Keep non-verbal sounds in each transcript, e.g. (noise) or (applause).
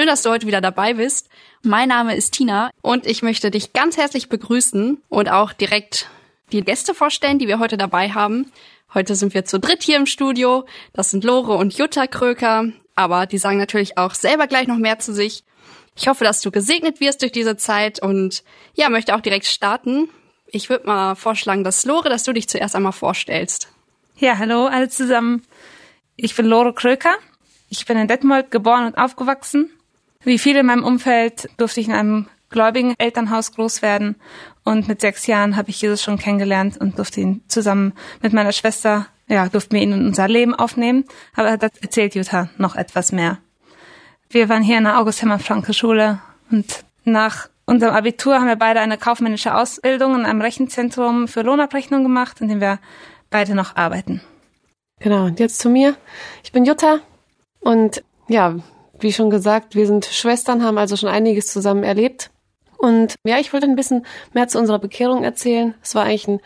Schön, dass du heute wieder dabei bist. Mein Name ist Tina und ich möchte dich ganz herzlich begrüßen und auch direkt die Gäste vorstellen, die wir heute dabei haben. Heute sind wir zu dritt hier im Studio. Das sind Lore und Jutta Kröker, aber die sagen natürlich auch selber gleich noch mehr zu sich. Ich hoffe, dass du gesegnet wirst durch diese Zeit und ja, möchte auch direkt starten. Ich würde mal vorschlagen, dass Lore, dass du dich zuerst einmal vorstellst. Ja, hallo alle zusammen. Ich bin Lore Kröker. Ich bin in Detmold geboren und aufgewachsen wie viele in meinem Umfeld durfte ich in einem gläubigen Elternhaus groß werden und mit sechs Jahren habe ich Jesus schon kennengelernt und durfte ihn zusammen mit meiner Schwester, ja, durften wir ihn in unser Leben aufnehmen. Aber das erzählt Jutta noch etwas mehr. Wir waren hier in der August Hermann Franke Schule und nach unserem Abitur haben wir beide eine kaufmännische Ausbildung in einem Rechenzentrum für Lohnabrechnung gemacht, in dem wir beide noch arbeiten. Genau, und jetzt zu mir. Ich bin Jutta und ja, wie schon gesagt, wir sind Schwestern, haben also schon einiges zusammen erlebt. Und ja, ich wollte ein bisschen mehr zu unserer Bekehrung erzählen. Es war eigentlich ein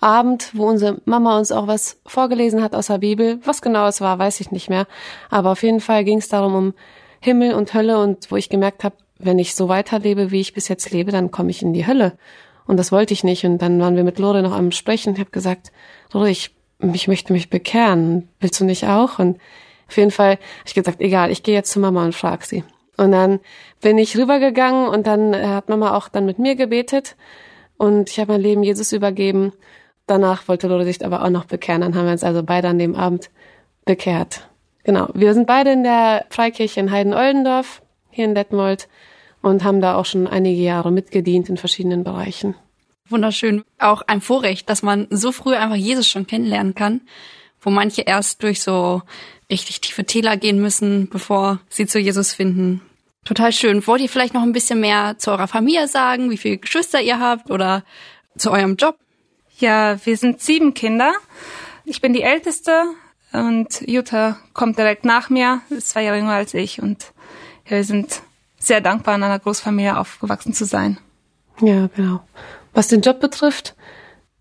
Abend, wo unsere Mama uns auch was vorgelesen hat aus der Bibel. Was genau es war, weiß ich nicht mehr. Aber auf jeden Fall ging es darum um Himmel und Hölle und wo ich gemerkt habe, wenn ich so weiterlebe, wie ich bis jetzt lebe, dann komme ich in die Hölle. Und das wollte ich nicht. Und dann waren wir mit Lore noch am Sprechen. Ich habe gesagt, Lore, ich, ich möchte mich bekehren. Willst du nicht auch? Und auf jeden Fall habe ich gesagt, egal, ich gehe jetzt zu Mama und frage sie. Und dann bin ich rübergegangen und dann äh, hat Mama auch dann mit mir gebetet und ich habe mein Leben Jesus übergeben. Danach wollte Lore sich aber auch noch bekehren. Dann haben wir uns also beide an dem Abend bekehrt. Genau. Wir sind beide in der Freikirche in Heiden-Oldendorf, hier in Detmold, und haben da auch schon einige Jahre mitgedient in verschiedenen Bereichen. Wunderschön. Auch ein Vorrecht, dass man so früh einfach Jesus schon kennenlernen kann, wo manche erst durch so richtig tiefe Täler gehen müssen, bevor sie zu Jesus finden. Total schön. Wollt ihr vielleicht noch ein bisschen mehr zu eurer Familie sagen, wie viele Geschwister ihr habt oder zu eurem Job? Ja, wir sind sieben Kinder. Ich bin die Älteste und Jutta kommt direkt nach mir, ist zwei Jahre jünger als ich und wir sind sehr dankbar, in einer Großfamilie aufgewachsen zu sein. Ja, genau. Was den Job betrifft,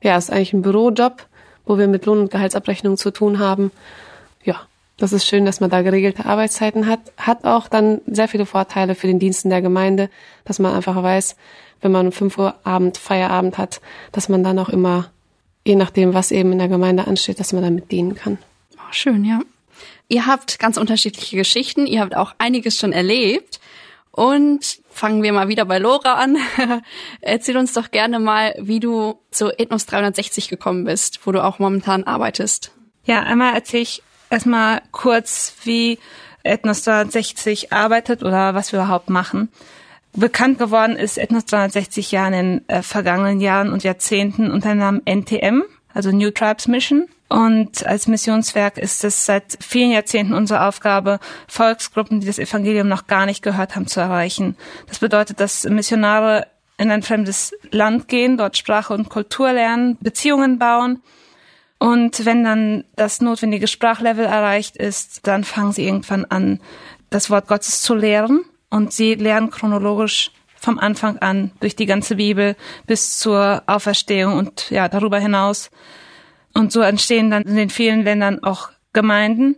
ja, ist eigentlich ein Bürojob, wo wir mit Lohn- und Gehaltsabrechnung zu tun haben. Ja, das ist schön, dass man da geregelte Arbeitszeiten hat. Hat auch dann sehr viele Vorteile für den Dienst in der Gemeinde, dass man einfach weiß, wenn man um 5 Uhr Abend Feierabend hat, dass man dann auch immer, je nachdem, was eben in der Gemeinde ansteht, dass man damit dienen kann. Oh, schön, ja. Ihr habt ganz unterschiedliche Geschichten. Ihr habt auch einiges schon erlebt. Und fangen wir mal wieder bei Lora an. (laughs) Erzähl uns doch gerne mal, wie du zu Ethnos 360 gekommen bist, wo du auch momentan arbeitest. Ja, einmal erzähle ich erstmal kurz, wie Ethnos 360 arbeitet oder was wir überhaupt machen. Bekannt geworden ist Ethnos 360 ja in den äh, vergangenen Jahren und Jahrzehnten unter dem Namen NTM, also New Tribes Mission. Und als Missionswerk ist es seit vielen Jahrzehnten unsere Aufgabe, Volksgruppen, die das Evangelium noch gar nicht gehört haben, zu erreichen. Das bedeutet, dass Missionare in ein fremdes Land gehen, dort Sprache und Kultur lernen, Beziehungen bauen und wenn dann das notwendige Sprachlevel erreicht ist, dann fangen sie irgendwann an, das Wort Gottes zu lehren. Und sie lernen chronologisch vom Anfang an durch die ganze Bibel bis zur Auferstehung und ja, darüber hinaus. Und so entstehen dann in den vielen Ländern auch Gemeinden.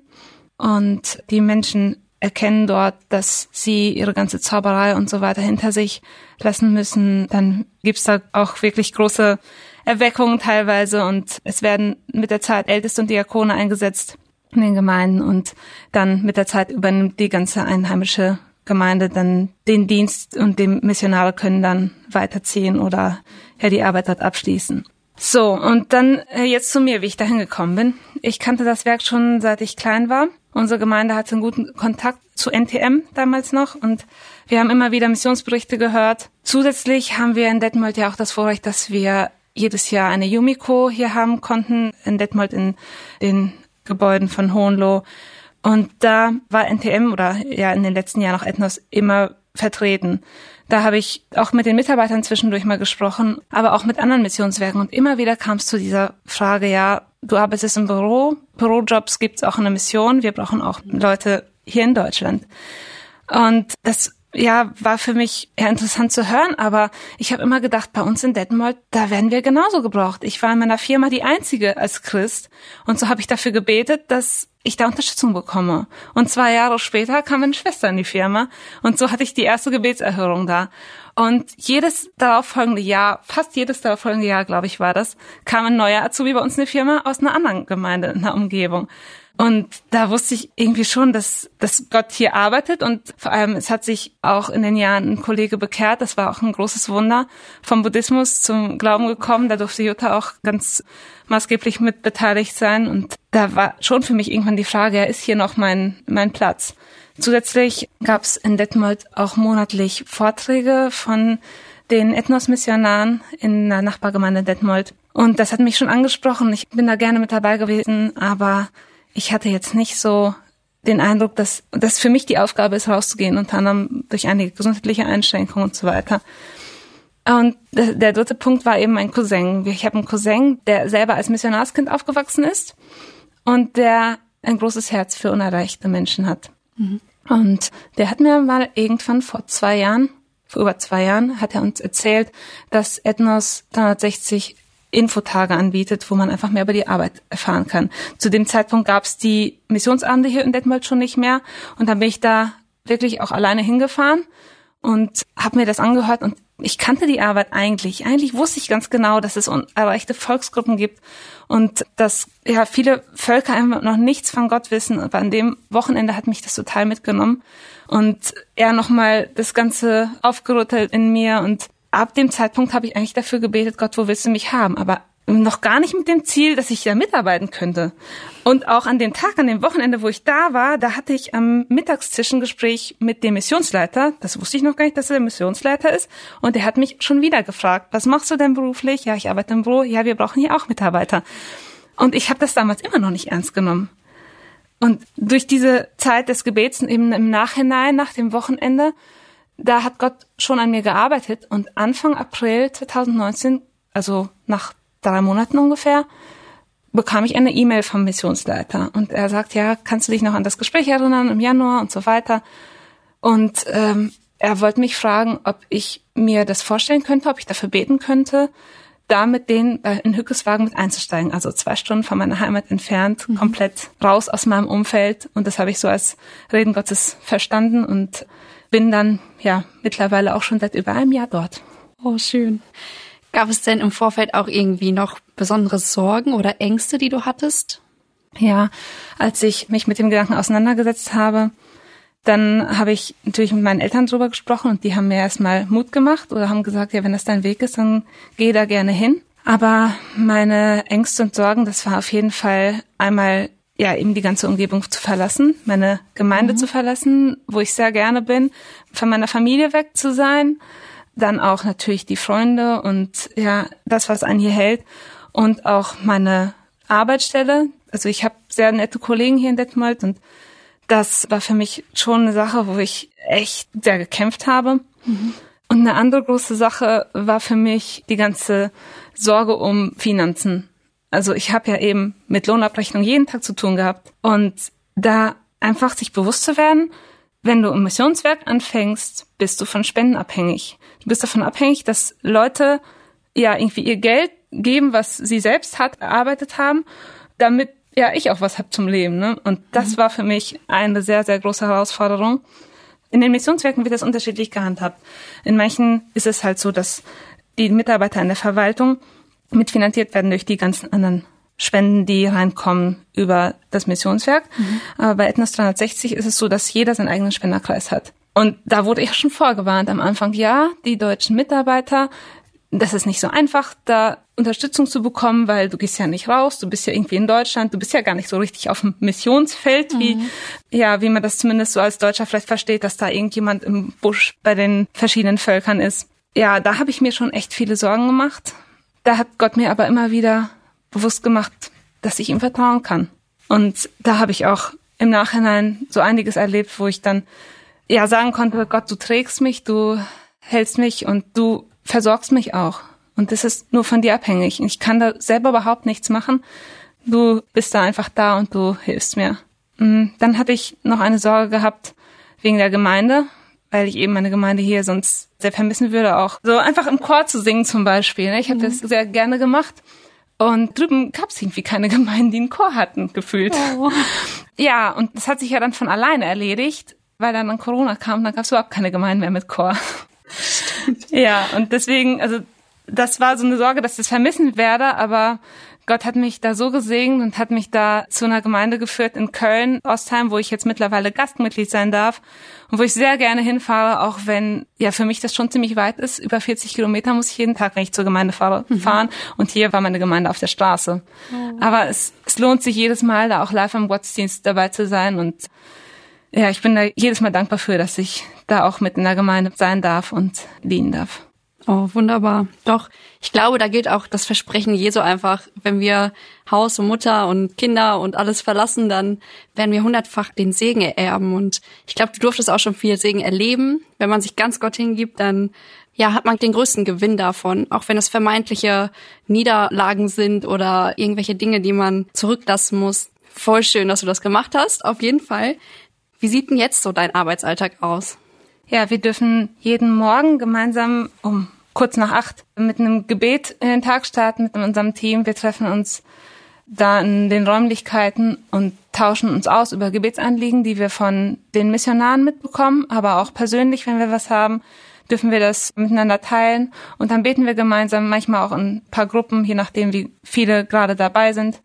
Und die Menschen erkennen dort, dass sie ihre ganze Zauberei und so weiter hinter sich lassen müssen. Dann gibt's da auch wirklich große Erweckungen teilweise und es werden mit der Zeit Älteste und Diakone eingesetzt in den Gemeinden und dann mit der Zeit übernimmt die ganze einheimische Gemeinde dann den Dienst und die Missionare können dann weiterziehen oder ja die Arbeit dort abschließen. So, und dann äh, jetzt zu mir, wie ich dahin gekommen bin. Ich kannte das Werk schon seit ich klein war. Unsere Gemeinde hatte einen guten Kontakt zu NTM damals noch und wir haben immer wieder Missionsberichte gehört. Zusätzlich haben wir in Detmold ja auch das Vorrecht, dass wir jedes Jahr eine Yumiko hier haben konnten, in Detmold in den Gebäuden von Hohenloh. Und da war NTM oder ja in den letzten Jahren auch Ethnos immer vertreten. Da habe ich auch mit den Mitarbeitern zwischendurch mal gesprochen, aber auch mit anderen Missionswerken. Und immer wieder kam es zu dieser Frage, ja, du arbeitest im Büro, Bürojobs gibt's auch in der Mission, wir brauchen auch Leute hier in Deutschland. Und das ja, war für mich eher interessant zu hören, aber ich habe immer gedacht, bei uns in Detmold, da werden wir genauso gebraucht. Ich war in meiner Firma die einzige als Christ und so habe ich dafür gebetet, dass ich da Unterstützung bekomme. Und zwei Jahre später kam meine Schwester in die Firma und so hatte ich die erste Gebetserhörung da. Und jedes darauffolgende Jahr, fast jedes darauffolgende Jahr, glaube ich, war das, kam ein neuer Azubi bei uns in die Firma aus einer anderen Gemeinde in der Umgebung. Und da wusste ich irgendwie schon, dass, dass Gott hier arbeitet und vor allem es hat sich auch in den Jahren ein Kollege bekehrt. Das war auch ein großes Wunder. Vom Buddhismus zum Glauben gekommen. Da durfte Jutta auch ganz maßgeblich mit beteiligt sein. Und da war schon für mich irgendwann die Frage, ja, ist hier noch mein, mein Platz? Zusätzlich gab es in Detmold auch monatlich Vorträge von den Ethnos-Missionaren in der Nachbargemeinde Detmold. Und das hat mich schon angesprochen. Ich bin da gerne mit dabei gewesen, aber ich hatte jetzt nicht so den Eindruck, dass das für mich die Aufgabe ist, rauszugehen, unter anderem durch einige gesundheitliche Einschränkungen und so weiter. Und der dritte Punkt war eben mein Cousin. Ich habe einen Cousin, der selber als Missionarskind aufgewachsen ist und der ein großes Herz für unerreichte Menschen hat. Mhm. Und der hat mir mal irgendwann vor zwei Jahren, vor über zwei Jahren, hat er uns erzählt, dass Ethnos 360 Infotage anbietet, wo man einfach mehr über die Arbeit erfahren kann. Zu dem Zeitpunkt gab es die Missionsabende hier in Detmold schon nicht mehr und dann bin ich da wirklich auch alleine hingefahren und habe mir das angehört und ich kannte die Arbeit eigentlich. Eigentlich wusste ich ganz genau, dass es unerreichte Volksgruppen gibt und dass ja viele Völker einfach noch nichts von Gott wissen. Aber an dem Wochenende hat mich das total mitgenommen und er nochmal das Ganze aufgerüttelt in mir und ab dem Zeitpunkt habe ich eigentlich dafür gebetet, Gott, wo willst du mich haben? Aber noch gar nicht mit dem Ziel, dass ich da mitarbeiten könnte. Und auch an dem Tag, an dem Wochenende, wo ich da war, da hatte ich am Mittagstisch ein Gespräch mit dem Missionsleiter. Das wusste ich noch gar nicht, dass er der Missionsleiter ist. Und er hat mich schon wieder gefragt, was machst du denn beruflich? Ja, ich arbeite im Büro. Ja, wir brauchen hier auch Mitarbeiter. Und ich habe das damals immer noch nicht ernst genommen. Und durch diese Zeit des Gebets eben im Nachhinein, nach dem Wochenende, da hat Gott schon an mir gearbeitet und Anfang April 2019, also nach drei Monaten ungefähr, bekam ich eine E-Mail vom Missionsleiter und er sagt, ja, kannst du dich noch an das Gespräch erinnern im Januar und so weiter. Und ähm, er wollte mich fragen, ob ich mir das vorstellen könnte, ob ich dafür beten könnte, da mit denen äh, in Hückeswagen mit einzusteigen. Also zwei Stunden von meiner Heimat entfernt, mhm. komplett raus aus meinem Umfeld. Und das habe ich so als Reden Gottes verstanden und bin dann ja mittlerweile auch schon seit über einem Jahr dort. Oh, schön. Gab es denn im Vorfeld auch irgendwie noch besondere Sorgen oder Ängste, die du hattest? Ja, als ich mich mit dem Gedanken auseinandergesetzt habe, dann habe ich natürlich mit meinen Eltern drüber gesprochen und die haben mir erstmal Mut gemacht oder haben gesagt, ja, wenn das dein Weg ist, dann geh da gerne hin. Aber meine Ängste und Sorgen, das war auf jeden Fall einmal ja, eben die ganze Umgebung zu verlassen, meine Gemeinde mhm. zu verlassen, wo ich sehr gerne bin, von meiner Familie weg zu sein, dann auch natürlich die Freunde und ja, das, was einen hier hält und auch meine Arbeitsstelle. Also ich habe sehr nette Kollegen hier in Detmold und das war für mich schon eine Sache, wo ich echt sehr gekämpft habe. Mhm. Und eine andere große Sache war für mich die ganze Sorge um Finanzen. Also ich habe ja eben mit Lohnabrechnung jeden Tag zu tun gehabt. Und da einfach sich bewusst zu werden, wenn du im Missionswerk anfängst, bist du von Spenden abhängig. Du bist davon abhängig, dass Leute ja irgendwie ihr Geld geben, was sie selbst hat, erarbeitet haben, damit ja ich auch was hab zum Leben. Ne? Und das mhm. war für mich eine sehr, sehr große Herausforderung. In den Missionswerken wird das unterschiedlich gehandhabt. In manchen ist es halt so, dass die Mitarbeiter in der Verwaltung mitfinanziert werden durch die ganzen anderen Spenden, die reinkommen über das Missionswerk. Mhm. Aber bei Ethnos 360 ist es so, dass jeder seinen eigenen Spenderkreis hat. Und da wurde ich schon vorgewarnt am Anfang, ja, die deutschen Mitarbeiter, das ist nicht so einfach, da Unterstützung zu bekommen, weil du gehst ja nicht raus, du bist ja irgendwie in Deutschland, du bist ja gar nicht so richtig auf dem Missionsfeld, wie, mhm. ja, wie man das zumindest so als Deutscher vielleicht versteht, dass da irgendjemand im Busch bei den verschiedenen Völkern ist. Ja, da habe ich mir schon echt viele Sorgen gemacht, da hat Gott mir aber immer wieder bewusst gemacht, dass ich ihm vertrauen kann. Und da habe ich auch im Nachhinein so einiges erlebt, wo ich dann ja sagen konnte, Gott, du trägst mich, du hältst mich und du versorgst mich auch. Und das ist nur von dir abhängig. Ich kann da selber überhaupt nichts machen. Du bist da einfach da und du hilfst mir. Mm, dann hatte ich noch eine Sorge gehabt wegen der Gemeinde, weil ich eben meine Gemeinde hier sonst sehr vermissen würde, auch so einfach im Chor zu singen zum Beispiel. Ne? Ich habe mhm. das sehr gerne gemacht. Und drüben gab es irgendwie keine (laughs) Gemeinden, die einen Chor hatten, gefühlt. Oh. Ja, und das hat sich ja dann von alleine erledigt, weil dann an Corona kam, dann gab es überhaupt keine Gemeinden mehr mit Chor. Stimmt. Ja, und deswegen, also das war so eine Sorge, dass ich das vermissen werde, aber Gott hat mich da so gesegnet und hat mich da zu einer Gemeinde geführt in Köln, Ostheim, wo ich jetzt mittlerweile Gastmitglied sein darf und wo ich sehr gerne hinfahre, auch wenn ja für mich das schon ziemlich weit ist. Über 40 Kilometer muss ich jeden Tag, wenn ich zur Gemeinde fahre, mhm. fahren. Und hier war meine Gemeinde auf der Straße. Oh. Aber es, es lohnt sich jedes Mal, da auch live am Gottesdienst dabei zu sein und ja, ich bin da jedes Mal dankbar für, dass ich da auch mit in der Gemeinde sein darf und dienen darf. Oh, wunderbar. Doch, ich glaube, da gilt auch das Versprechen Jesu einfach, wenn wir Haus und Mutter und Kinder und alles verlassen, dann werden wir hundertfach den Segen ererben. Und ich glaube, du durftest auch schon viel Segen erleben. Wenn man sich ganz Gott hingibt, dann ja, hat man den größten Gewinn davon, auch wenn es vermeintliche Niederlagen sind oder irgendwelche Dinge, die man zurücklassen muss. Voll schön, dass du das gemacht hast, auf jeden Fall. Wie sieht denn jetzt so dein Arbeitsalltag aus? Ja, wir dürfen jeden Morgen gemeinsam um kurz nach acht mit einem Gebet in den Tag starten mit unserem Team. Wir treffen uns da in den Räumlichkeiten und tauschen uns aus über Gebetsanliegen, die wir von den Missionaren mitbekommen, aber auch persönlich, wenn wir was haben, dürfen wir das miteinander teilen und dann beten wir gemeinsam, manchmal auch in ein paar Gruppen, je nachdem, wie viele gerade dabei sind.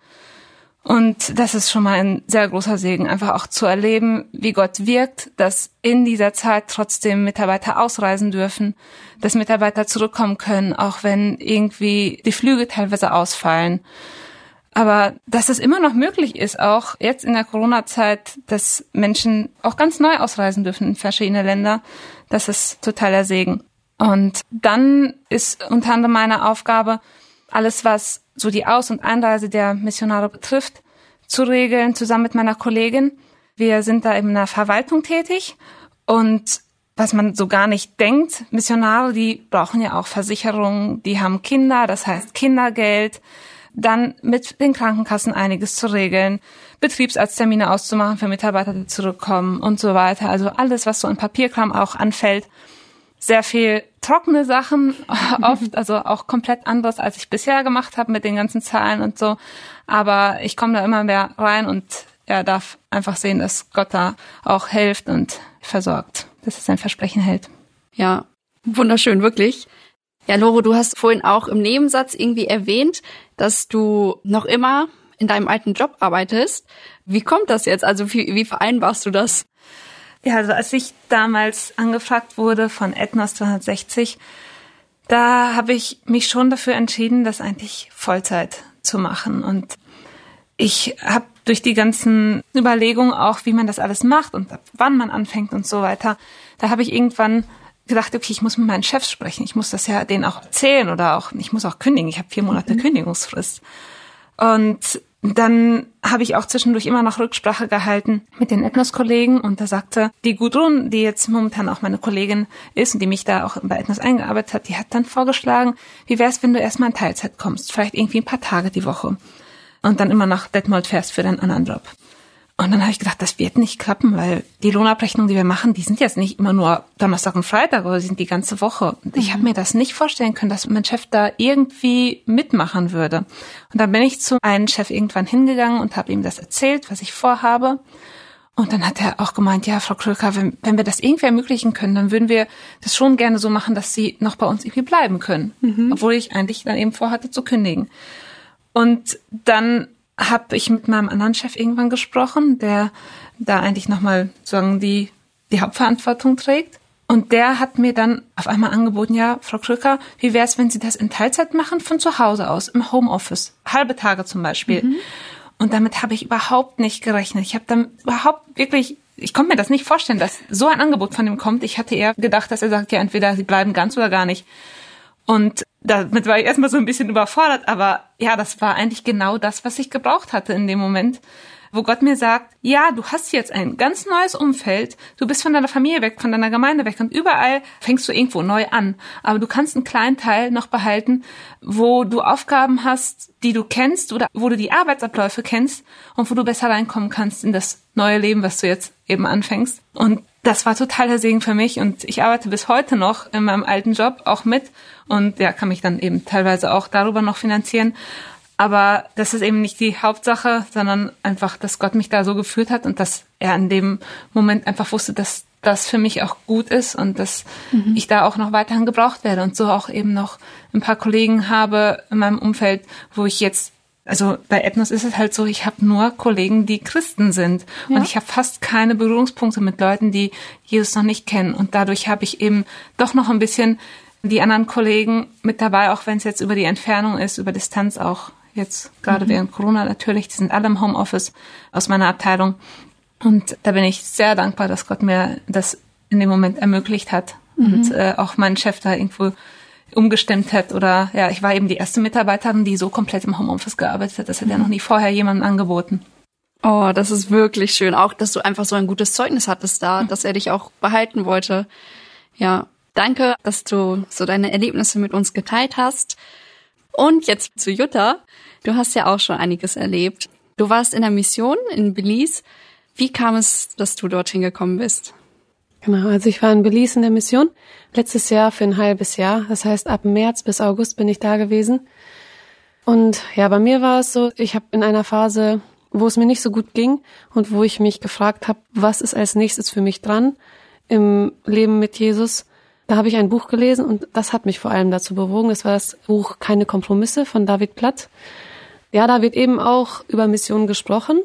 Und das ist schon mal ein sehr großer Segen, einfach auch zu erleben, wie Gott wirkt, dass in dieser Zeit trotzdem Mitarbeiter ausreisen dürfen, dass Mitarbeiter zurückkommen können, auch wenn irgendwie die Flüge teilweise ausfallen. Aber dass es immer noch möglich ist, auch jetzt in der Corona-Zeit, dass Menschen auch ganz neu ausreisen dürfen in verschiedene Länder, das ist totaler Segen. Und dann ist unter anderem meine Aufgabe, alles, was so die Aus- und Einreise der Missionare betrifft, zu regeln, zusammen mit meiner Kollegin. Wir sind da in einer Verwaltung tätig und was man so gar nicht denkt, Missionare, die brauchen ja auch Versicherungen, die haben Kinder, das heißt Kindergeld, dann mit den Krankenkassen einiges zu regeln, Betriebsarzttermine auszumachen für Mitarbeiter, die zurückkommen und so weiter. Also alles, was so an Papierkram auch anfällt, sehr viel trockene Sachen, (laughs) oft, also auch komplett anderes, als ich bisher gemacht habe mit den ganzen Zahlen und so. Aber ich komme da immer mehr rein und er darf einfach sehen, dass Gott da auch hilft und versorgt, dass er sein Versprechen hält. Ja, wunderschön, wirklich. Ja, Loro, du hast vorhin auch im Nebensatz irgendwie erwähnt, dass du noch immer in deinem alten Job arbeitest. Wie kommt das jetzt? Also wie, wie vereinbarst du das? Ja, also als ich damals angefragt wurde von Ethnos 260, da habe ich mich schon dafür entschieden, das eigentlich Vollzeit zu machen. Und ich habe durch die ganzen Überlegungen auch, wie man das alles macht und wann man anfängt und so weiter, da habe ich irgendwann gedacht, okay, ich muss mit meinen Chefs sprechen. Ich muss das ja denen auch erzählen oder auch, ich muss auch kündigen. Ich habe vier Monate mhm. Kündigungsfrist. Und dann habe ich auch zwischendurch immer noch Rücksprache gehalten mit den Ethnos-Kollegen und da sagte die Gudrun, die jetzt momentan auch meine Kollegin ist und die mich da auch bei Ethnos eingearbeitet hat, die hat dann vorgeschlagen, wie wär's, wenn du erstmal in Teilzeit kommst, vielleicht irgendwie ein paar Tage die Woche und dann immer nach Detmold fährst für deinen anderen Job. Und dann habe ich gedacht, das wird nicht klappen, weil die Lohnabrechnungen, die wir machen, die sind jetzt nicht immer nur Donnerstag und Freitag, aber sind die ganze Woche. Und ich mhm. habe mir das nicht vorstellen können, dass mein Chef da irgendwie mitmachen würde. Und dann bin ich zu einem Chef irgendwann hingegangen und habe ihm das erzählt, was ich vorhabe. Und dann hat er auch gemeint, ja, Frau Kröker, wenn, wenn wir das irgendwie ermöglichen können, dann würden wir das schon gerne so machen, dass Sie noch bei uns irgendwie bleiben können. Mhm. Obwohl ich eigentlich dann eben vorhatte zu kündigen. Und dann habe ich mit meinem anderen Chef irgendwann gesprochen, der da eigentlich nochmal sagen die die Hauptverantwortung trägt. Und der hat mir dann auf einmal angeboten, ja, Frau Krücker, wie wäre es, wenn Sie das in Teilzeit machen, von zu Hause aus, im Homeoffice, halbe Tage zum Beispiel. Mhm. Und damit habe ich überhaupt nicht gerechnet. Ich habe dann überhaupt wirklich, ich konnte mir das nicht vorstellen, dass so ein Angebot von ihm kommt. Ich hatte eher gedacht, dass er sagt, ja, entweder Sie bleiben ganz oder gar nicht. Und damit war ich erstmal so ein bisschen überfordert, aber ja, das war eigentlich genau das, was ich gebraucht hatte in dem Moment. Wo Gott mir sagt, ja, du hast jetzt ein ganz neues Umfeld, du bist von deiner Familie weg, von deiner Gemeinde weg und überall fängst du irgendwo neu an. Aber du kannst einen kleinen Teil noch behalten, wo du Aufgaben hast, die du kennst oder wo du die Arbeitsabläufe kennst und wo du besser reinkommen kannst in das neue Leben, was du jetzt eben anfängst. Und das war total der Segen für mich und ich arbeite bis heute noch in meinem alten Job auch mit und ja, kann mich dann eben teilweise auch darüber noch finanzieren. Aber das ist eben nicht die Hauptsache, sondern einfach, dass Gott mich da so geführt hat und dass er in dem Moment einfach wusste, dass das für mich auch gut ist und dass mhm. ich da auch noch weiterhin gebraucht werde und so auch eben noch ein paar Kollegen habe in meinem Umfeld, wo ich jetzt also bei Ethnos ist es halt so, ich habe nur Kollegen, die Christen sind ja. und ich habe fast keine Berührungspunkte mit Leuten, die Jesus noch nicht kennen und dadurch habe ich eben doch noch ein bisschen die anderen Kollegen mit dabei, auch wenn es jetzt über die Entfernung ist, über Distanz auch jetzt gerade mhm. während Corona natürlich, die sind alle im Homeoffice aus meiner Abteilung. Und da bin ich sehr dankbar, dass Gott mir das in dem Moment ermöglicht hat mhm. und äh, auch meinen Chef da irgendwo umgestimmt hat oder ja, ich war eben die erste Mitarbeiterin, die so komplett im Homeoffice gearbeitet hat. Das hat mhm. ja noch nie vorher jemandem angeboten. Oh, das ist wirklich schön. Auch, dass du einfach so ein gutes Zeugnis hattest da, mhm. dass er dich auch behalten wollte. Ja, danke, dass du so deine Erlebnisse mit uns geteilt hast. Und jetzt zu Jutta. Du hast ja auch schon einiges erlebt. Du warst in der Mission in Belize. Wie kam es, dass du dorthin gekommen bist? Genau, also ich war in Belize in der Mission letztes Jahr für ein halbes Jahr. Das heißt, ab März bis August bin ich da gewesen. Und ja, bei mir war es so, ich habe in einer Phase, wo es mir nicht so gut ging und wo ich mich gefragt habe, was ist als nächstes für mich dran im Leben mit Jesus. Da habe ich ein Buch gelesen und das hat mich vor allem dazu bewogen. Das war das Buch Keine Kompromisse von David Platt. Ja, da wird eben auch über Missionen gesprochen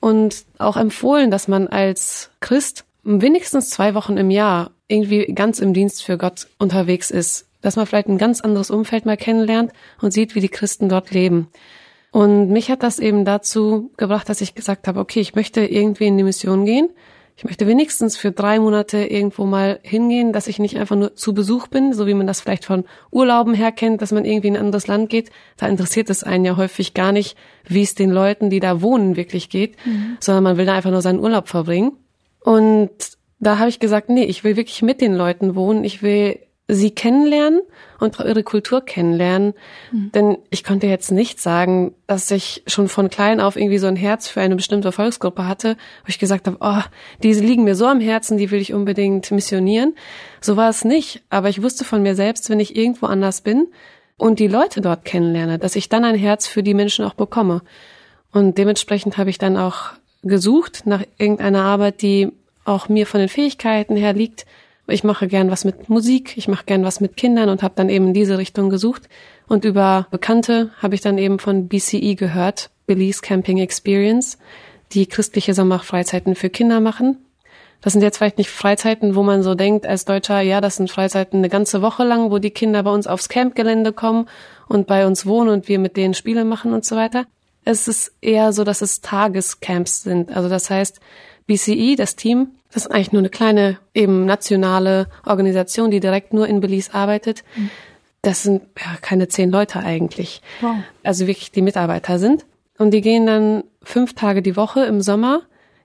und auch empfohlen, dass man als Christ wenigstens zwei Wochen im Jahr irgendwie ganz im Dienst für Gott unterwegs ist, dass man vielleicht ein ganz anderes Umfeld mal kennenlernt und sieht, wie die Christen dort leben. Und mich hat das eben dazu gebracht, dass ich gesagt habe, okay, ich möchte irgendwie in die Mission gehen. Ich möchte wenigstens für drei Monate irgendwo mal hingehen, dass ich nicht einfach nur zu Besuch bin, so wie man das vielleicht von Urlauben her kennt, dass man irgendwie in ein anderes Land geht. Da interessiert es einen ja häufig gar nicht, wie es den Leuten, die da wohnen, wirklich geht, mhm. sondern man will da einfach nur seinen Urlaub verbringen. Und da habe ich gesagt, nee, ich will wirklich mit den Leuten wohnen. Ich will sie kennenlernen und ihre Kultur kennenlernen. Mhm. Denn ich konnte jetzt nicht sagen, dass ich schon von klein auf irgendwie so ein Herz für eine bestimmte Volksgruppe hatte, wo ich gesagt habe, oh, diese liegen mir so am Herzen, die will ich unbedingt missionieren. So war es nicht. Aber ich wusste von mir selbst, wenn ich irgendwo anders bin und die Leute dort kennenlerne, dass ich dann ein Herz für die Menschen auch bekomme. Und dementsprechend habe ich dann auch gesucht nach irgendeiner Arbeit, die auch mir von den Fähigkeiten her liegt. Ich mache gern was mit Musik, ich mache gern was mit Kindern und habe dann eben in diese Richtung gesucht. Und über Bekannte habe ich dann eben von BCE gehört, Belize Camping Experience, die christliche Sommerfreizeiten für Kinder machen. Das sind jetzt vielleicht nicht Freizeiten, wo man so denkt als Deutscher, ja, das sind Freizeiten eine ganze Woche lang, wo die Kinder bei uns aufs Campgelände kommen und bei uns wohnen und wir mit denen Spiele machen und so weiter. Es ist eher so, dass es Tagescamps sind. Also das heißt, BCE, das Team, das ist eigentlich nur eine kleine, eben nationale Organisation, die direkt nur in Belize arbeitet. Mhm. Das sind ja keine zehn Leute eigentlich. Wow. Also wirklich die Mitarbeiter sind. Und die gehen dann fünf Tage die Woche im Sommer,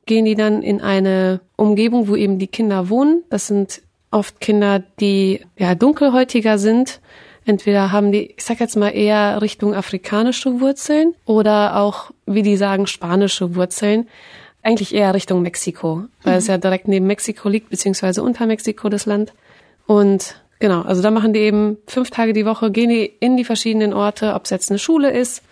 gehen die dann in eine Umgebung, wo eben die Kinder wohnen. Das sind oft Kinder, die ja dunkelhäutiger sind. Entweder haben die, ich sag jetzt mal eher Richtung afrikanische Wurzeln oder auch, wie die sagen, spanische Wurzeln. Eigentlich eher Richtung Mexiko, weil mhm. es ja direkt neben Mexiko liegt, beziehungsweise unter Mexiko das Land. Und genau, also da machen die eben fünf Tage die Woche, gehen die in die verschiedenen Orte, ob es jetzt eine Schule ist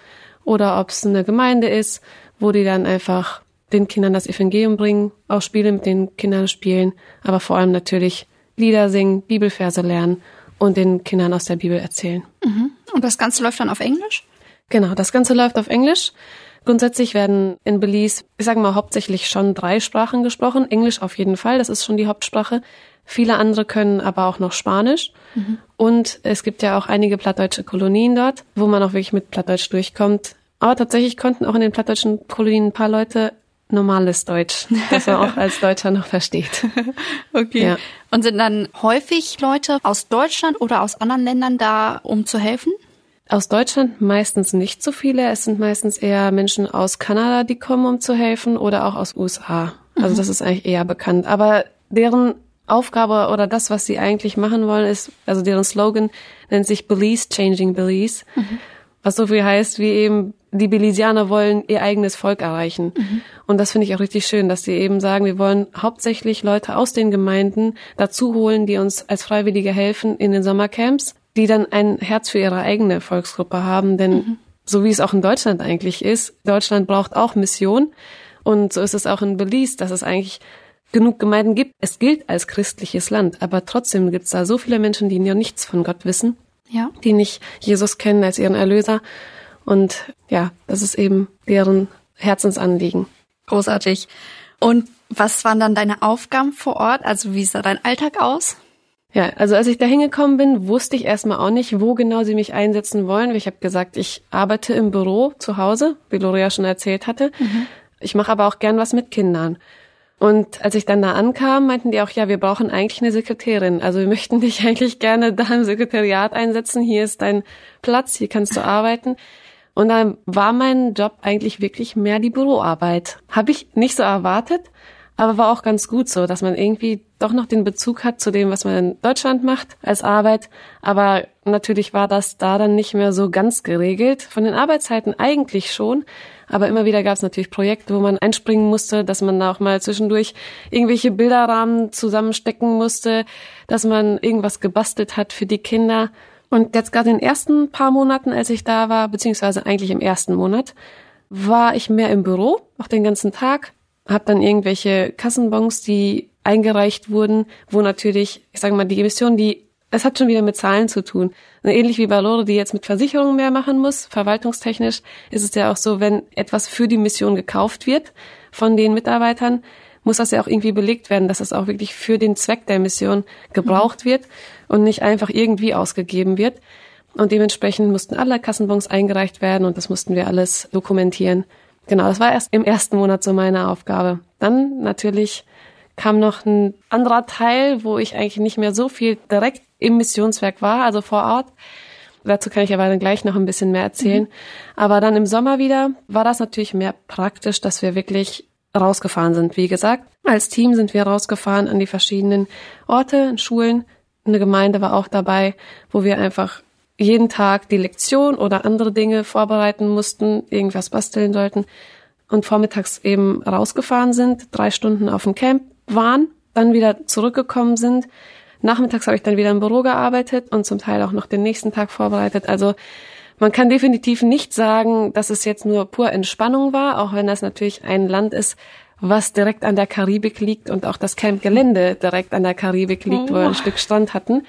oder ob es eine Gemeinde ist, wo die dann einfach den Kindern das Evangelium bringen, auch Spiele mit den Kindern spielen, aber vor allem natürlich Lieder singen, Bibelverse lernen und den Kindern aus der Bibel erzählen. Mhm. Und das Ganze läuft dann auf Englisch? Genau, das Ganze läuft auf Englisch. Grundsätzlich werden in Belize, ich sage mal, hauptsächlich schon drei Sprachen gesprochen. Englisch auf jeden Fall, das ist schon die Hauptsprache. Viele andere können aber auch noch Spanisch. Mhm. Und es gibt ja auch einige plattdeutsche Kolonien dort, wo man auch wirklich mit Plattdeutsch durchkommt. Aber tatsächlich konnten auch in den plattdeutschen Kolonien ein paar Leute normales Deutsch, das man auch als Deutscher noch versteht. (laughs) Okay. Ja. Und sind dann häufig Leute aus Deutschland oder aus anderen Ländern da, um zu helfen? Aus Deutschland meistens nicht so viele. Es sind meistens eher Menschen aus Kanada, die kommen, um zu helfen, oder auch aus USA. Also das ist eigentlich eher bekannt. Aber deren Aufgabe oder das, was sie eigentlich machen wollen, ist, also deren Slogan nennt sich Belize Changing Belize, mhm. was so viel heißt wie eben, die Belizianer wollen ihr eigenes Volk erreichen. Mhm. Und das finde ich auch richtig schön, dass sie eben sagen, wir wollen hauptsächlich Leute aus den Gemeinden dazu holen, die uns als Freiwillige helfen in den Sommercamps, die dann ein Herz für ihre eigene Volksgruppe haben, denn mhm. so wie es auch in Deutschland eigentlich ist, Deutschland braucht auch Mission. Und so ist es auch in Belize, dass es eigentlich genug Gemeinden gibt. Es gilt als christliches Land, aber trotzdem gibt es da so viele Menschen, die ja nichts von Gott wissen, ja. die nicht Jesus kennen als ihren Erlöser. Und ja, das ist eben deren Herzensanliegen. Großartig. Und was waren dann deine Aufgaben vor Ort? Also wie sah dein Alltag aus? Ja, also als ich da hingekommen bin, wusste ich erstmal auch nicht, wo genau sie mich einsetzen wollen. Ich habe gesagt, ich arbeite im Büro zu Hause, wie Lorea schon erzählt hatte. Mhm. Ich mache aber auch gern was mit Kindern. Und als ich dann da ankam, meinten die auch, ja, wir brauchen eigentlich eine Sekretärin. Also wir möchten dich (laughs) eigentlich gerne da im Sekretariat einsetzen. Hier ist dein Platz, hier kannst du arbeiten. Und dann war mein Job eigentlich wirklich mehr die Büroarbeit. Habe ich nicht so erwartet, aber war auch ganz gut so, dass man irgendwie doch noch den Bezug hat zu dem, was man in Deutschland macht als Arbeit. Aber natürlich war das da dann nicht mehr so ganz geregelt. Von den Arbeitszeiten eigentlich schon. Aber immer wieder gab es natürlich Projekte, wo man einspringen musste, dass man auch mal zwischendurch irgendwelche Bilderrahmen zusammenstecken musste, dass man irgendwas gebastelt hat für die Kinder. Und jetzt gerade in den ersten paar Monaten, als ich da war, beziehungsweise eigentlich im ersten Monat, war ich mehr im Büro, auch den ganzen Tag, habe dann irgendwelche Kassenbons, die eingereicht wurden, wo natürlich, ich sage mal, die Emission, die es hat schon wieder mit Zahlen zu tun. Ähnlich wie bei Lore, die jetzt mit Versicherungen mehr machen muss, verwaltungstechnisch ist es ja auch so, wenn etwas für die Mission gekauft wird von den Mitarbeitern, muss das ja auch irgendwie belegt werden, dass es auch wirklich für den Zweck der Mission gebraucht wird und nicht einfach irgendwie ausgegeben wird. Und dementsprechend mussten alle Kassenbons eingereicht werden und das mussten wir alles dokumentieren. Genau, das war erst im ersten Monat so meine Aufgabe. Dann natürlich kam noch ein anderer Teil, wo ich eigentlich nicht mehr so viel direkt im Missionswerk war, also vor Ort. Dazu kann ich aber dann gleich noch ein bisschen mehr erzählen. Mhm. Aber dann im Sommer wieder war das natürlich mehr praktisch, dass wir wirklich rausgefahren sind. Wie gesagt, als Team sind wir rausgefahren an die verschiedenen Orte, Schulen. Eine Gemeinde war auch dabei, wo wir einfach jeden Tag die Lektion oder andere Dinge vorbereiten mussten, irgendwas basteln sollten und vormittags eben rausgefahren sind, drei Stunden auf dem Camp waren, dann wieder zurückgekommen sind. Nachmittags habe ich dann wieder im Büro gearbeitet und zum Teil auch noch den nächsten Tag vorbereitet. Also man kann definitiv nicht sagen, dass es jetzt nur pur Entspannung war, auch wenn das natürlich ein Land ist, was direkt an der Karibik liegt und auch das Campgelände direkt an der Karibik liegt, oh. wo wir ein oh. Stück Strand hatten.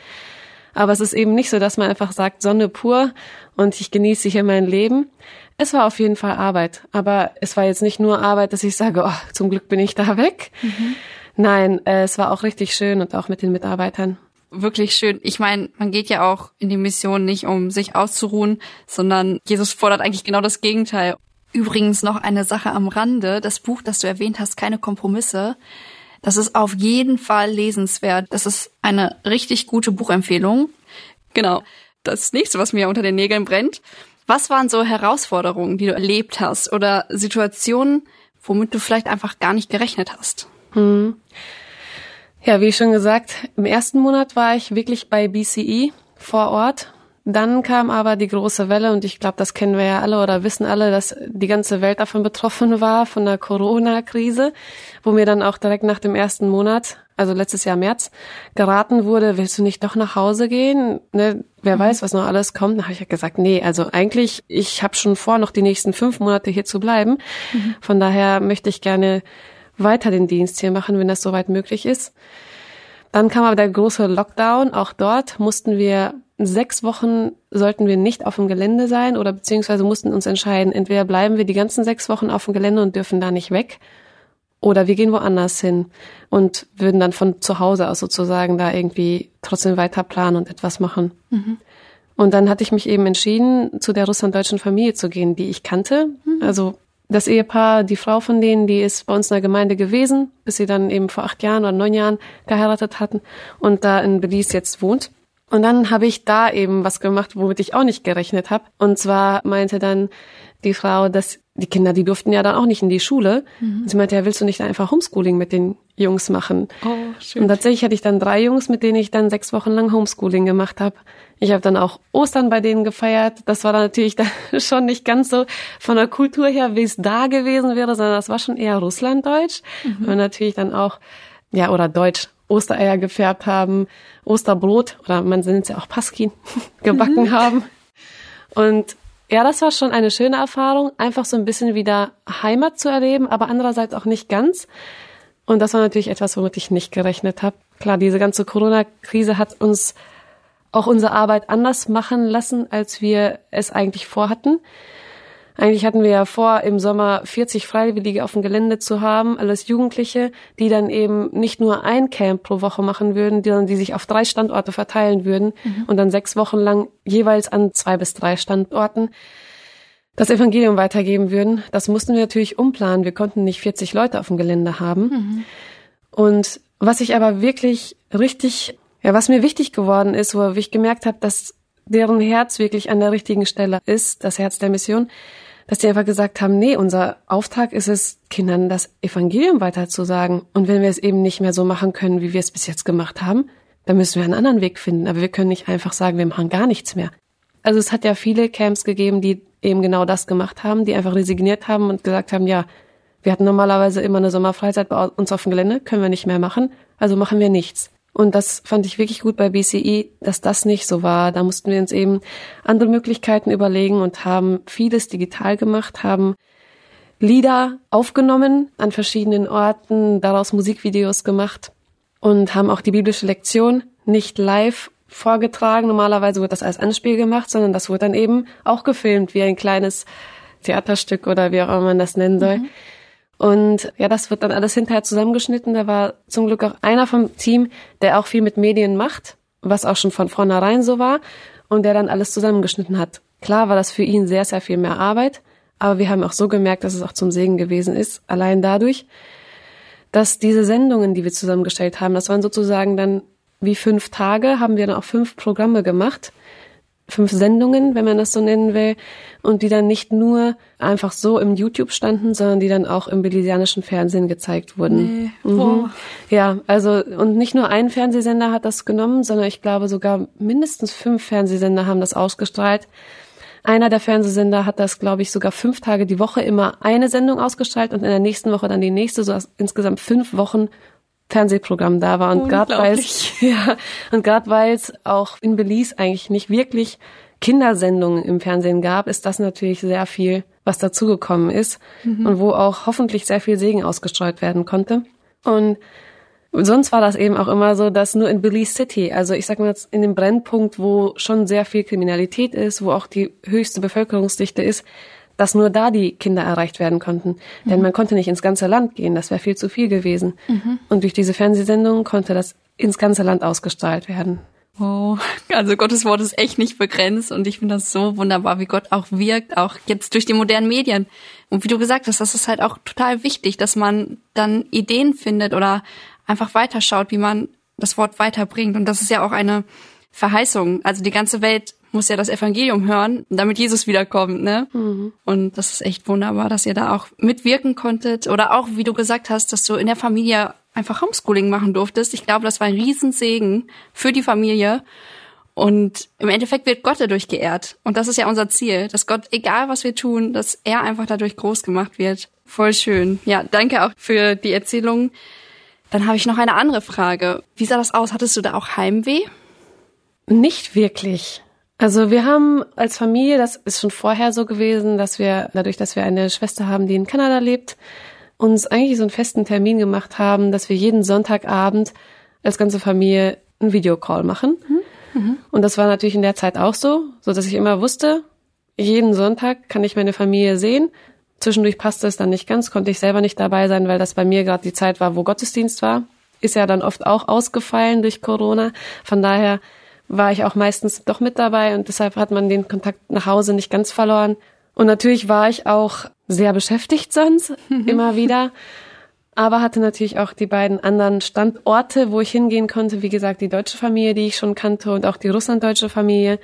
Aber es ist eben nicht so, dass man einfach sagt, Sonne pur und ich genieße hier mein Leben. Es war auf jeden Fall Arbeit, aber es war jetzt nicht nur Arbeit, dass ich sage, oh, zum Glück bin ich da (laughs) weg. Mhm. Nein, äh, es war auch richtig schön und auch mit den Mitarbeitern. Wirklich schön. Ich meine, man geht ja auch in die Mission nicht, um sich auszuruhen, sondern Jesus fordert eigentlich genau das Gegenteil. Übrigens noch eine Sache am Rande. Das Buch, das du erwähnt hast, keine Kompromisse. Das ist auf jeden Fall lesenswert. Das ist eine richtig gute Buchempfehlung. Genau. Das nächste, was mir unter den Nägeln brennt. Was waren so Herausforderungen, die du erlebt hast oder Situationen, womit du vielleicht einfach gar nicht gerechnet hast? Hm. Ja, wie schon gesagt, im ersten Monat war ich wirklich bei BCE vor Ort. Dann kam aber die große Welle und ich glaube, das kennen wir ja alle oder wissen alle, dass die ganze Welt davon betroffen war, von der Corona-Krise, wo mir dann auch direkt nach dem ersten Monat, also letztes Jahr März, geraten wurde, willst du nicht doch nach Hause gehen? Ne, wer mhm. weiß, was noch alles kommt. Da habe ich ja gesagt, nee, also eigentlich, ich habe schon vor, noch die nächsten fünf Monate hier zu bleiben. Mhm. Von daher möchte ich gerne weiter den Dienst hier machen, wenn das soweit möglich ist. Dann kam aber der große Lockdown. Auch dort mussten wir sechs Wochen sollten wir nicht auf dem Gelände sein oder beziehungsweise mussten uns entscheiden, entweder bleiben wir die ganzen sechs Wochen auf dem Gelände und dürfen da nicht weg oder wir gehen woanders hin und würden dann von zu Hause aus sozusagen da irgendwie trotzdem weiter planen und etwas machen. Mhm. Und dann hatte ich mich eben entschieden, zu der russlanddeutschen Familie zu gehen, die ich kannte. Mhm. Also das Ehepaar, die Frau von denen, die ist bei uns in der Gemeinde gewesen, bis sie dann eben vor acht Jahren oder neun Jahren geheiratet hatten und da in Belize jetzt wohnt. Und dann habe ich da eben was gemacht, womit ich auch nicht gerechnet habe. Und zwar meinte dann die Frau, dass die Kinder, die durften ja dann auch nicht in die Schule. Mhm. Und sie meinte, ja, willst du nicht einfach Homeschooling mit den Jungs machen? Oh, schön. Und tatsächlich hatte ich dann drei Jungs, mit denen ich dann sechs Wochen lang Homeschooling gemacht habe. Ich habe dann auch Ostern bei denen gefeiert. Das war dann natürlich dann (laughs) schon nicht ganz so von der Kultur her, wie es da gewesen wäre, sondern das war schon eher Russlanddeutsch. Mhm. Und natürlich dann auch, ja, oder Deutsch, Ostereier gefärbt haben, Osterbrot, oder man nennt es ja auch Paskin, (laughs) gebacken mhm. haben. Und ja, das war schon eine schöne Erfahrung, einfach so ein bisschen wieder Heimat zu erleben, aber andererseits auch nicht ganz. Und das war natürlich etwas, womit ich nicht gerechnet habe. Klar, diese ganze Corona-Krise hat uns auch unsere Arbeit anders machen lassen, als wir es eigentlich vorhatten. Eigentlich hatten wir ja vor, im Sommer 40 Freiwillige auf dem Gelände zu haben, alles Jugendliche, die dann eben nicht nur ein Camp pro Woche machen würden, sondern die sich auf drei Standorte verteilen würden mhm. und dann sechs Wochen lang jeweils an zwei bis drei Standorten das Evangelium weitergeben würden. Das mussten wir natürlich umplanen. Wir konnten nicht 40 Leute auf dem Gelände haben. Mhm. Und was ich aber wirklich richtig, ja, was mir wichtig geworden ist, wo ich gemerkt habe, dass deren Herz wirklich an der richtigen Stelle ist, das Herz der Mission, dass die einfach gesagt haben, nee, unser Auftrag ist es, Kindern das Evangelium weiterzusagen. Und wenn wir es eben nicht mehr so machen können, wie wir es bis jetzt gemacht haben, dann müssen wir einen anderen Weg finden. Aber wir können nicht einfach sagen, wir machen gar nichts mehr. Also es hat ja viele Camps gegeben, die eben genau das gemacht haben, die einfach resigniert haben und gesagt haben, ja, wir hatten normalerweise immer eine Sommerfreizeit bei uns auf dem Gelände, können wir nicht mehr machen, also machen wir nichts. Und das fand ich wirklich gut bei BCE, dass das nicht so war. Da mussten wir uns eben andere Möglichkeiten überlegen und haben vieles digital gemacht, haben Lieder aufgenommen an verschiedenen Orten, daraus Musikvideos gemacht und haben auch die biblische Lektion nicht live vorgetragen. Normalerweise wird das als Anspiel gemacht, sondern das wurde dann eben auch gefilmt, wie ein kleines Theaterstück oder wie auch immer man das nennen soll. Mhm. Und ja, das wird dann alles hinterher zusammengeschnitten. Da war zum Glück auch einer vom Team, der auch viel mit Medien macht, was auch schon von vornherein so war, und der dann alles zusammengeschnitten hat. Klar war das für ihn sehr, sehr viel mehr Arbeit, aber wir haben auch so gemerkt, dass es auch zum Segen gewesen ist, allein dadurch, dass diese Sendungen, die wir zusammengestellt haben, das waren sozusagen dann wie fünf Tage, haben wir dann auch fünf Programme gemacht fünf Sendungen, wenn man das so nennen will, und die dann nicht nur einfach so im YouTube standen, sondern die dann auch im belisianischen Fernsehen gezeigt wurden. Nee. Mhm. Ja, also und nicht nur ein Fernsehsender hat das genommen, sondern ich glaube sogar mindestens fünf Fernsehsender haben das ausgestrahlt. Einer der Fernsehsender hat das, glaube ich, sogar fünf Tage die Woche immer eine Sendung ausgestrahlt und in der nächsten Woche dann die nächste, so insgesamt fünf Wochen Fernsehprogramm da war und gerade weil (laughs) ja und gerade weil es auch in Belize eigentlich nicht wirklich Kindersendungen im Fernsehen gab, ist das natürlich sehr viel, was dazugekommen ist mhm. und wo auch hoffentlich sehr viel Segen ausgestreut werden konnte. Und sonst war das eben auch immer so, dass nur in Belize City, also ich sag mal jetzt in dem Brennpunkt, wo schon sehr viel Kriminalität ist, wo auch die höchste Bevölkerungsdichte ist, dass nur da die Kinder erreicht werden konnten. Mhm. Denn man konnte nicht ins ganze Land gehen, das wäre viel zu viel gewesen. Mhm. Und durch diese Fernsehsendung konnte das ins ganze Land ausgestrahlt werden. Oh, also Gottes Wort ist echt nicht begrenzt und ich finde das so wunderbar, wie Gott auch wirkt, auch jetzt durch die modernen Medien. Und wie du gesagt hast, das ist halt auch total wichtig, dass man dann Ideen findet oder einfach weiterschaut, wie man das Wort weiterbringt. Und das ist ja auch eine Verheißung. Also die ganze Welt muss ja das Evangelium hören, damit Jesus wiederkommt, ne? Mhm. Und das ist echt wunderbar, dass ihr da auch mitwirken konntet oder auch, wie du gesagt hast, dass du in der Familie einfach Homeschooling machen durftest. Ich glaube, das war ein Riesensegen für die Familie. Und im Endeffekt wird Gott dadurch geehrt. Und das ist ja unser Ziel, dass Gott, egal was wir tun, dass er einfach dadurch groß gemacht wird. Voll schön. Ja, danke auch für die Erzählung. Dann habe ich noch eine andere Frage. Wie sah das aus? Hattest du da auch Heimweh? Nicht wirklich. Also wir haben als Familie, das ist schon vorher so gewesen, dass wir, dadurch, dass wir eine Schwester haben, die in Kanada lebt, uns eigentlich so einen festen Termin gemacht haben, dass wir jeden Sonntagabend als ganze Familie einen Videocall machen. Mhm. Und das war natürlich in der Zeit auch so, so dass ich immer wusste, jeden Sonntag kann ich meine Familie sehen. Zwischendurch passte es dann nicht ganz, konnte ich selber nicht dabei sein, weil das bei mir gerade die Zeit war, wo Gottesdienst war. Ist ja dann oft auch ausgefallen durch Corona. Von daher war ich auch meistens doch mit dabei und deshalb hat man den Kontakt nach Hause nicht ganz verloren. Und natürlich war ich auch sehr beschäftigt sonst, (laughs) immer wieder. aber hatte natürlich auch die beiden anderen Standorte, wo ich hingehen konnte. Wie gesagt, die deutsche Familie, die ich schon kannte und auch die russlanddeutsche Familie,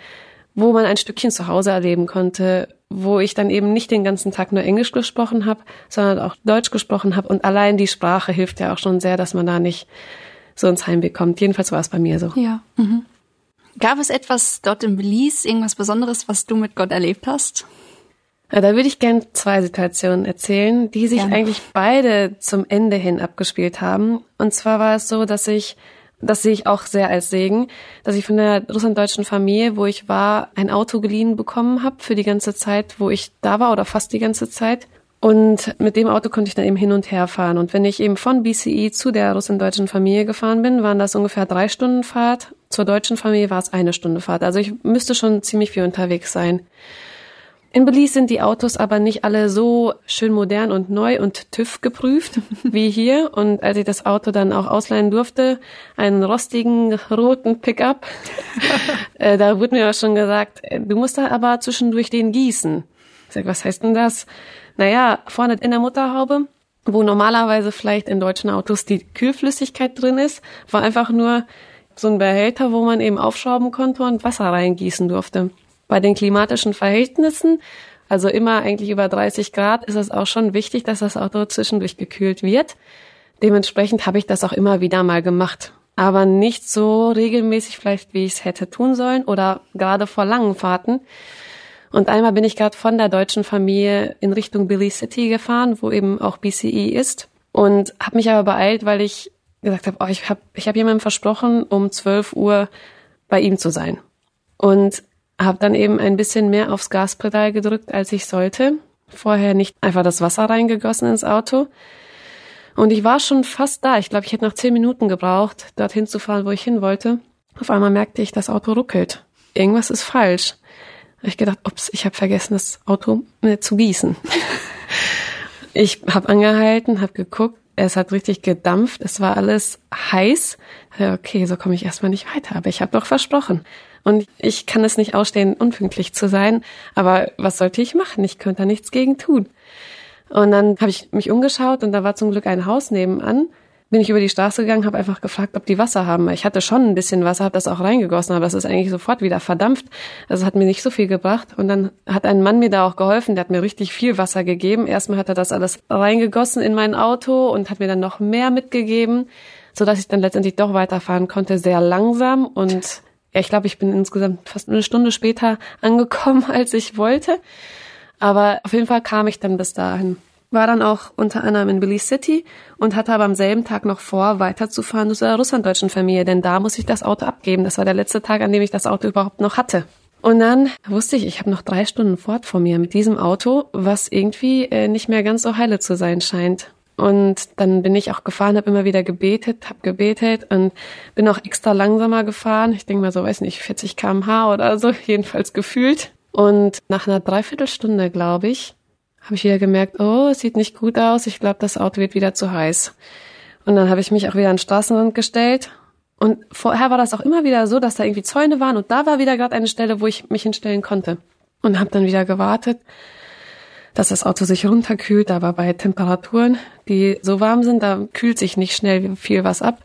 wo man ein Stückchen zu Hause erleben konnte, wo ich dann eben nicht den ganzen Tag nur Englisch gesprochen habe, sondern auch Deutsch gesprochen habe. Und allein die Sprache hilft ja auch schon sehr, dass man da nicht so ins Heimweh kommt. Jedenfalls war es bei mir so. Ja. Mhm. Gab es etwas dort in Belize, irgendwas Besonderes, was du mit Gott erlebt hast? Ja, da würde ich gern zwei Situationen erzählen, die sich Gerne. eigentlich beide zum Ende hin abgespielt haben. Und zwar war es so, dass ich das sehe ich auch sehr als Segen, dass ich von der russlanddeutschen Familie, wo ich war, ein Auto geliehen bekommen habe für die ganze Zeit, wo ich da war oder fast die ganze Zeit. Und mit dem Auto konnte ich dann eben hin und her fahren. Und wenn ich eben von BCE zu der russlanddeutschen Familie gefahren bin, waren das ungefähr drei Stunden Fahrt. Zur deutschen Familie war es eine Stunde Fahrt. Also ich müsste schon ziemlich viel unterwegs sein. In Belize sind die Autos aber nicht alle so schön modern und neu und TÜV geprüft (laughs) wie hier. Und als ich das Auto dann auch ausleihen durfte, einen rostigen roten Pickup, (laughs) äh, da wurde mir auch schon gesagt, äh, du musst da aber zwischendurch den gießen. Ich sag, was heißt denn das? Naja, vorne in der Mutterhaube, wo normalerweise vielleicht in deutschen Autos die Kühlflüssigkeit drin ist, war einfach nur so ein Behälter, wo man eben aufschrauben konnte und Wasser reingießen durfte. Bei den klimatischen Verhältnissen, also immer eigentlich über 30 Grad, ist es auch schon wichtig, dass das Auto zwischendurch gekühlt wird. Dementsprechend habe ich das auch immer wieder mal gemacht. Aber nicht so regelmäßig vielleicht, wie ich es hätte tun sollen oder gerade vor langen Fahrten. Und einmal bin ich gerade von der deutschen Familie in Richtung Billy City gefahren, wo eben auch BCE ist. Und habe mich aber beeilt, weil ich gesagt habe, oh, ich habe ich hab jemandem versprochen, um 12 Uhr bei ihm zu sein. Und habe dann eben ein bisschen mehr aufs Gaspedal gedrückt, als ich sollte. Vorher nicht einfach das Wasser reingegossen ins Auto. Und ich war schon fast da. Ich glaube, ich hätte noch zehn Minuten gebraucht, dorthin zu fahren, wo ich hin wollte. Auf einmal merkte ich, das Auto ruckelt. Irgendwas ist falsch. Hab ich gedacht, ups, ich habe vergessen, das Auto zu gießen. (laughs) ich habe angehalten, habe geguckt, es hat richtig gedampft, es war alles heiß. Okay, so komme ich erstmal nicht weiter, aber ich habe doch versprochen. Und ich kann es nicht ausstehen, unpünktlich zu sein. Aber was sollte ich machen? Ich könnte da nichts gegen tun. Und dann habe ich mich umgeschaut und da war zum Glück ein Haus nebenan. Bin ich über die Straße gegangen, habe einfach gefragt, ob die Wasser haben. Ich hatte schon ein bisschen Wasser, habe das auch reingegossen, aber das ist eigentlich sofort wieder verdampft. Also hat mir nicht so viel gebracht. Und dann hat ein Mann mir da auch geholfen, der hat mir richtig viel Wasser gegeben. Erstmal hat er das alles reingegossen in mein Auto und hat mir dann noch mehr mitgegeben, so dass ich dann letztendlich doch weiterfahren konnte, sehr langsam und ja, ich glaube, ich bin insgesamt fast eine Stunde später angekommen, (laughs) als ich wollte. Aber auf jeden Fall kam ich dann bis dahin. War dann auch unter anderem in Belize City und hatte aber am selben Tag noch vor, weiterzufahren zu der russlanddeutschen Familie, denn da muss ich das Auto abgeben. Das war der letzte Tag, an dem ich das Auto überhaupt noch hatte. Und dann wusste ich, ich habe noch drei Stunden Fort vor mir mit diesem Auto, was irgendwie äh, nicht mehr ganz so heile zu sein scheint. Und dann bin ich auch gefahren, habe immer wieder gebetet, habe gebetet und bin auch extra langsamer gefahren. Ich denke mal so, weiß nicht, 40 km/h oder so, (laughs) jedenfalls gefühlt. Und nach einer Dreiviertelstunde, glaube ich, habe ich wieder gemerkt, oh, es sieht nicht gut aus. Ich glaube, das Auto wird wieder zu heiß. Und dann habe ich mich auch wieder an den Straßenrand gestellt. Und vorher war das auch immer wieder so, dass da irgendwie Zäune waren und da war wieder gerade eine Stelle, wo ich mich hinstellen konnte. Und habe dann wieder gewartet dass das Auto sich runterkühlt, aber bei Temperaturen, die so warm sind, da kühlt sich nicht schnell viel was ab.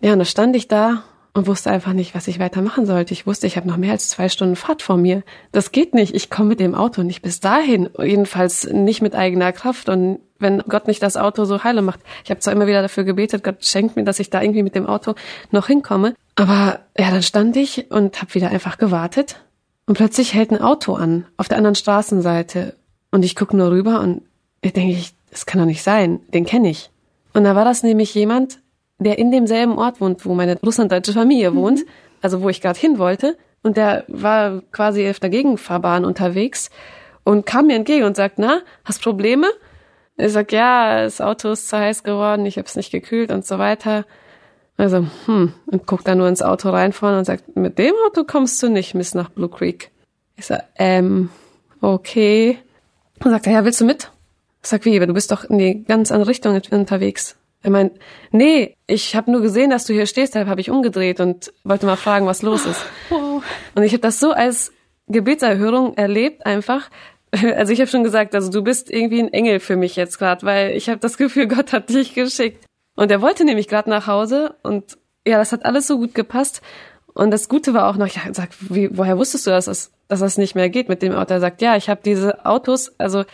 Ja, und da stand ich da und wusste einfach nicht, was ich weitermachen sollte. Ich wusste, ich habe noch mehr als zwei Stunden Fahrt vor mir. Das geht nicht. Ich komme mit dem Auto nicht bis dahin. Jedenfalls nicht mit eigener Kraft. Und wenn Gott nicht das Auto so heile macht. Ich habe zwar immer wieder dafür gebetet, Gott schenkt mir, dass ich da irgendwie mit dem Auto noch hinkomme. Aber ja, dann stand ich und habe wieder einfach gewartet. Und plötzlich hält ein Auto an, auf der anderen Straßenseite. Und ich gucke nur rüber und ich denke, ich, das kann doch nicht sein, den kenne ich. Und da war das nämlich jemand, der in demselben Ort wohnt, wo meine russlanddeutsche Familie mhm. wohnt, also wo ich gerade hin wollte. Und der war quasi auf der Gegenfahrbahn unterwegs und kam mir entgegen und sagt, na, hast Probleme? Ich sag, ja, das Auto ist zu heiß geworden, ich habe es nicht gekühlt und so weiter. Also, hm, und guckt dann nur ins Auto rein vorne und sagt, mit dem Auto kommst du nicht bis nach Blue Creek. Ich sag, ähm, okay. Und sagt er, ja, willst du mit? Ich sag, wie, aber du bist doch in die ganz andere Richtung unterwegs. Er meint, nee, ich habe nur gesehen, dass du hier stehst, deshalb habe ich umgedreht und wollte mal fragen, was los ist. (laughs) Und ich habe das so als Gebetserhörung erlebt, einfach, (laughs) also ich habe schon gesagt, also du bist irgendwie ein Engel für mich jetzt gerade, weil ich habe das Gefühl, (laughs) Gott hat dich geschickt. Und er wollte nämlich gerade nach Hause und ja, das hat alles so gut gepasst. Und das Gute war auch noch, ja, sag, wie, woher wusstest du, dass das, dass das nicht mehr geht mit dem Auto? Er sagt, ja, ich habe diese Autos, also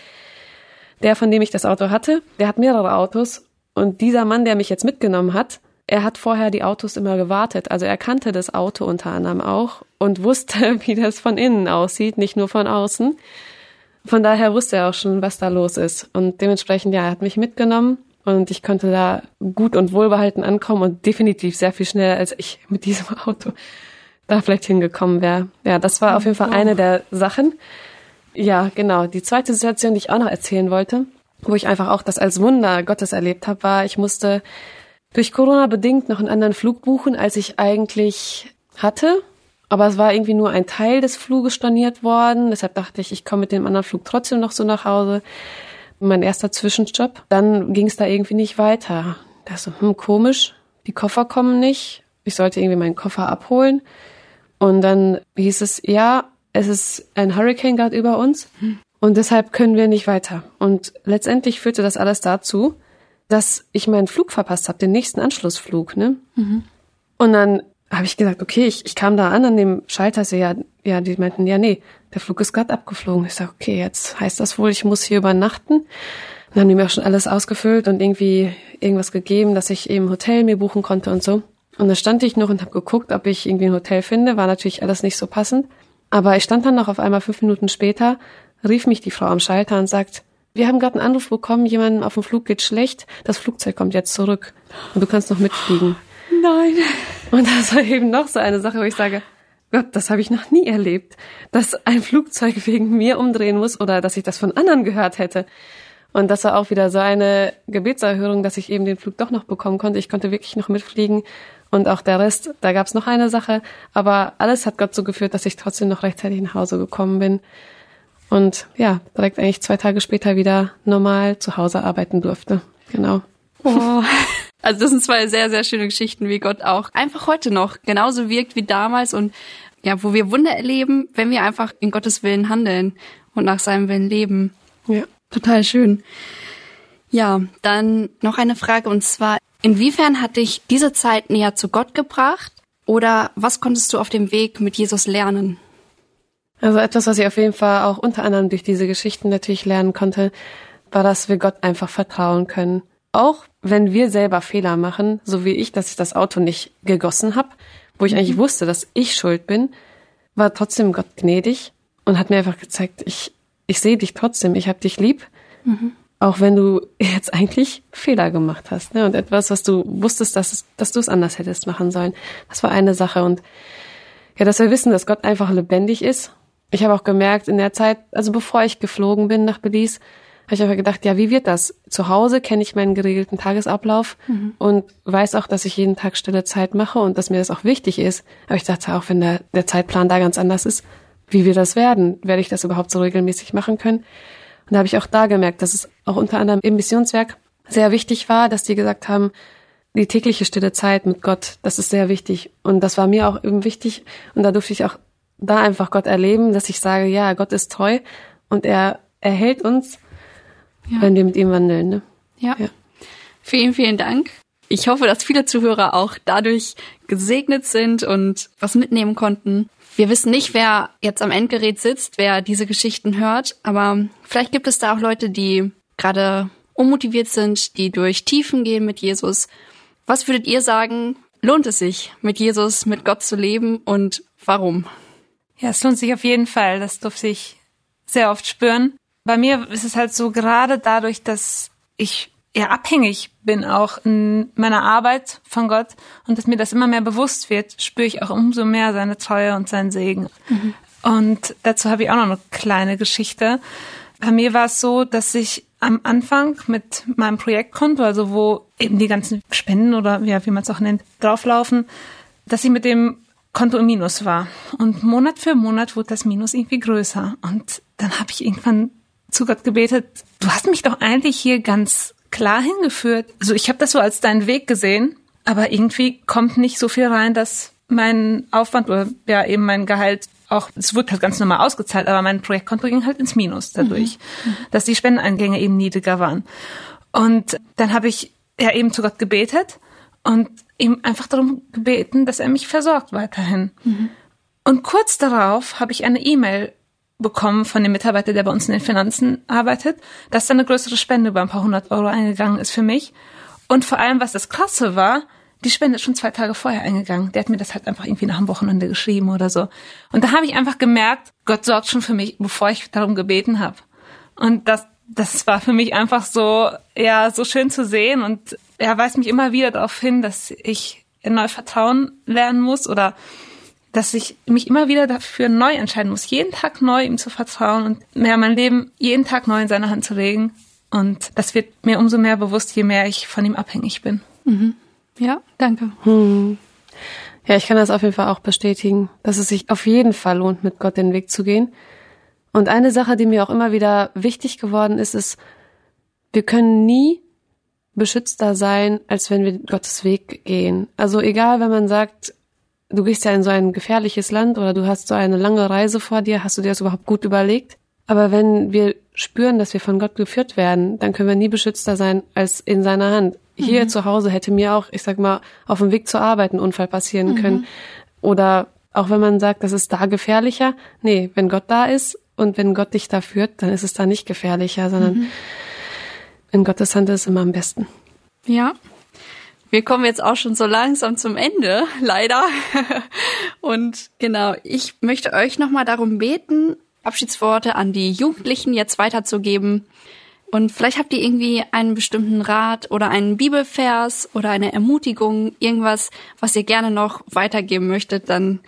der, von dem ich das Auto hatte, der hat mehrere Autos. Und dieser Mann, der mich jetzt mitgenommen hat, er hat vorher die Autos immer gewartet. Also er kannte das Auto unter anderem auch und wusste, (laughs) wie das von innen aussieht, nicht nur von außen. Von daher wusste er auch schon, was da los ist. Und dementsprechend, ja, er hat mich mitgenommen und ich konnte da gut und wohlbehalten ankommen und definitiv sehr viel schneller als ich mit diesem (laughs) Auto da vielleicht hingekommen wäre. Ja, das war auf jeden Fall eine der Sachen. Ja, genau. Die zweite Situation, die ich auch noch erzählen wollte, wo ich einfach auch das als Wunder Gottes erlebt habe, war, ich musste durch Corona bedingt noch einen anderen Flug buchen, als ich eigentlich hatte. Aber es war irgendwie nur ein Teil des Fluges storniert worden. Deshalb dachte ich, ich komme mit dem anderen Flug trotzdem noch so nach Hause. Mein erster Zwischenstopp. Dann ging es da irgendwie nicht weiter. Da so, hm, komisch. Die Koffer kommen nicht. Ich sollte irgendwie meinen Koffer abholen. Und dann hieß es, ja, es ist ein Hurricane gerade über uns. Und deshalb können wir nicht weiter. Und letztendlich führte das alles dazu, dass ich meinen Flug verpasst habe, den nächsten Anschlussflug, ne? Mhm. Und dann habe ich gesagt, okay, ich, ich kam da an an dem Schalter, so, ja, ja, die meinten, ja, nee, der Flug ist gerade abgeflogen. Ich sage, okay, jetzt heißt das wohl, ich muss hier übernachten. Dann haben die mir auch schon alles ausgefüllt und irgendwie irgendwas gegeben, dass ich eben Hotel mir buchen konnte und so. Und dann stand ich noch und habe geguckt, ob ich irgendwie ein Hotel finde. War natürlich alles nicht so passend. Aber ich stand dann noch auf einmal fünf Minuten später, rief mich die Frau am Schalter und sagt, wir haben gerade einen Anruf bekommen, jemandem auf dem Flug geht schlecht, das Flugzeug kommt jetzt zurück und du kannst noch mitfliegen. Nein. Und das war eben noch so eine Sache, wo ich sage, Gott, das habe ich noch nie erlebt, dass ein Flugzeug wegen mir umdrehen muss oder dass ich das von anderen gehört hätte. Und das war auch wieder so eine Gebetserhörung, dass ich eben den Flug doch noch bekommen konnte. Ich konnte wirklich noch mitfliegen und auch der Rest, da gab es noch eine Sache, aber alles hat Gott so geführt, dass ich trotzdem noch rechtzeitig nach Hause gekommen bin und ja, direkt eigentlich zwei Tage später wieder normal zu Hause arbeiten durfte. Genau. Oh. (laughs) Also das sind zwei sehr, sehr schöne Geschichten, wie Gott auch einfach heute noch genauso wirkt wie damals und ja, wo wir Wunder erleben, wenn wir einfach in Gottes Willen handeln und nach seinem Willen leben. Ja. Total schön. Ja, dann noch eine Frage und zwar, inwiefern hat dich diese Zeit näher zu Gott gebracht oder was konntest du auf dem Weg mit Jesus lernen? Also etwas, was ich auf jeden Fall auch unter anderem durch diese Geschichten natürlich lernen konnte, war, dass wir Gott einfach vertrauen können. Auch wenn wir selber Fehler machen, so wie ich, dass ich das Auto nicht gegossen habe, wo ich mhm. eigentlich wusste, dass ich schuld bin, war trotzdem Gott gnädig und hat mir einfach gezeigt, ich, ich sehe dich trotzdem, ich habe dich lieb, mhm. auch wenn du jetzt eigentlich Fehler gemacht hast. Ne? Und etwas, was du wusstest, dass, dass du es anders hättest machen sollen. Das war eine Sache. Und ja, dass wir wissen, dass Gott einfach lebendig ist ich habe auch gemerkt in der Zeit, also bevor ich geflogen bin nach Belize, habe ich einfach gedacht, ja, wie wird das? Zu Hause kenne ich meinen geregelten Tagesablauf mhm. und weiß auch, dass ich jeden Tag stille Zeit mache und dass mir das auch wichtig ist. Aber ich dachte auch, wenn der, der Zeitplan da ganz anders ist, wie wird das werden? Werde ich das überhaupt so regelmäßig machen können? Und da habe ich auch da gemerkt, dass es auch unter anderem im Missionswerk sehr wichtig war, dass die gesagt haben, die tägliche stille Zeit mit Gott, das ist sehr wichtig. Und das war mir auch eben wichtig. Und da durfte ich auch da einfach Gott erleben, dass ich sage, ja, Gott ist treu und er erhält uns, ja. wenn wir mit ihm wandeln. Ne? Ja. ja. Vielen, vielen Dank. Ich hoffe, dass viele Zuhörer auch dadurch gesegnet sind und was mitnehmen konnten. Wir wissen nicht, wer jetzt am Endgerät sitzt, wer diese Geschichten hört, aber vielleicht gibt es da auch Leute, die gerade unmotiviert sind, die durch Tiefen gehen mit Jesus. Was würdet ihr sagen, lohnt es sich, mit Jesus, mit Gott zu leben und warum? Ja, es lohnt sich auf jeden Fall. Das durfte ich sehr oft spüren. Bei mir ist es halt so, gerade dadurch, dass ich eher abhängig bin auch in meiner Arbeit von Gott und dass mir das immer mehr bewusst wird, spüre ich auch umso mehr seine Treue und seinen Segen. Mhm. Und dazu habe ich auch noch eine kleine Geschichte. Bei mir war es so, dass ich am Anfang mit meinem Projektkonto, also wo eben die ganzen Spenden oder ja, wie man es auch nennt, drauflaufen, dass ich mit dem Konto im Minus war. Und Monat für Monat wurde das Minus irgendwie größer. Und dann habe ich irgendwann zu Gott gebetet, du hast mich doch eigentlich hier ganz klar hingeführt. Also ich habe das so als deinen Weg gesehen, aber irgendwie kommt nicht so viel rein, dass mein Aufwand oder ja eben mein Gehalt auch, es wurde halt ganz normal ausgezahlt, aber mein Projektkonto ging halt ins Minus dadurch, mhm. dass die Spendeneingänge eben niedriger waren. Und dann habe ich ja eben zu Gott gebetet und ihm einfach darum gebeten, dass er mich versorgt weiterhin. Mhm. Und kurz darauf habe ich eine E-Mail bekommen von dem Mitarbeiter, der bei uns in den Finanzen arbeitet, dass da eine größere Spende über ein paar hundert Euro eingegangen ist für mich. Und vor allem, was das Klasse war, die Spende ist schon zwei Tage vorher eingegangen. Der hat mir das halt einfach irgendwie nach dem Wochenende geschrieben oder so. Und da habe ich einfach gemerkt, Gott sorgt schon für mich, bevor ich darum gebeten habe. Und das, das war für mich einfach so, ja, so schön zu sehen und er weist mich immer wieder darauf hin, dass ich neu vertrauen lernen muss oder dass ich mich immer wieder dafür neu entscheiden muss, jeden Tag neu ihm zu vertrauen und mehr mein Leben jeden Tag neu in seine Hand zu legen. Und das wird mir umso mehr bewusst, je mehr ich von ihm abhängig bin. Mhm. Ja, danke. Hm. Ja, ich kann das auf jeden Fall auch bestätigen, dass es sich auf jeden Fall lohnt, mit Gott den Weg zu gehen. Und eine Sache, die mir auch immer wieder wichtig geworden ist, ist, wir können nie beschützter sein, als wenn wir Gottes Weg gehen. Also egal, wenn man sagt, du gehst ja in so ein gefährliches Land oder du hast so eine lange Reise vor dir, hast du dir das überhaupt gut überlegt? Aber wenn wir spüren, dass wir von Gott geführt werden, dann können wir nie beschützter sein als in seiner Hand. Hier mhm. zu Hause hätte mir auch, ich sag mal, auf dem Weg zur Arbeit ein Unfall passieren mhm. können. Oder auch wenn man sagt, das ist da gefährlicher. Nee, wenn Gott da ist und wenn Gott dich da führt, dann ist es da nicht gefährlicher, sondern mhm. in Gottes Hand ist es immer am besten. Ja. Wir kommen jetzt auch schon so langsam zum Ende, (laughs) leider. und genau, ich möchte euch nochmal darum beten, Abschiedsworte an die Jugendlichen jetzt weiterzugeben. Und vielleicht habt ihr irgendwie einen bestimmten Rat oder einen Bibelvers oder eine Ermutigung, irgendwas, was ihr gerne noch weitergeben möchtet, dann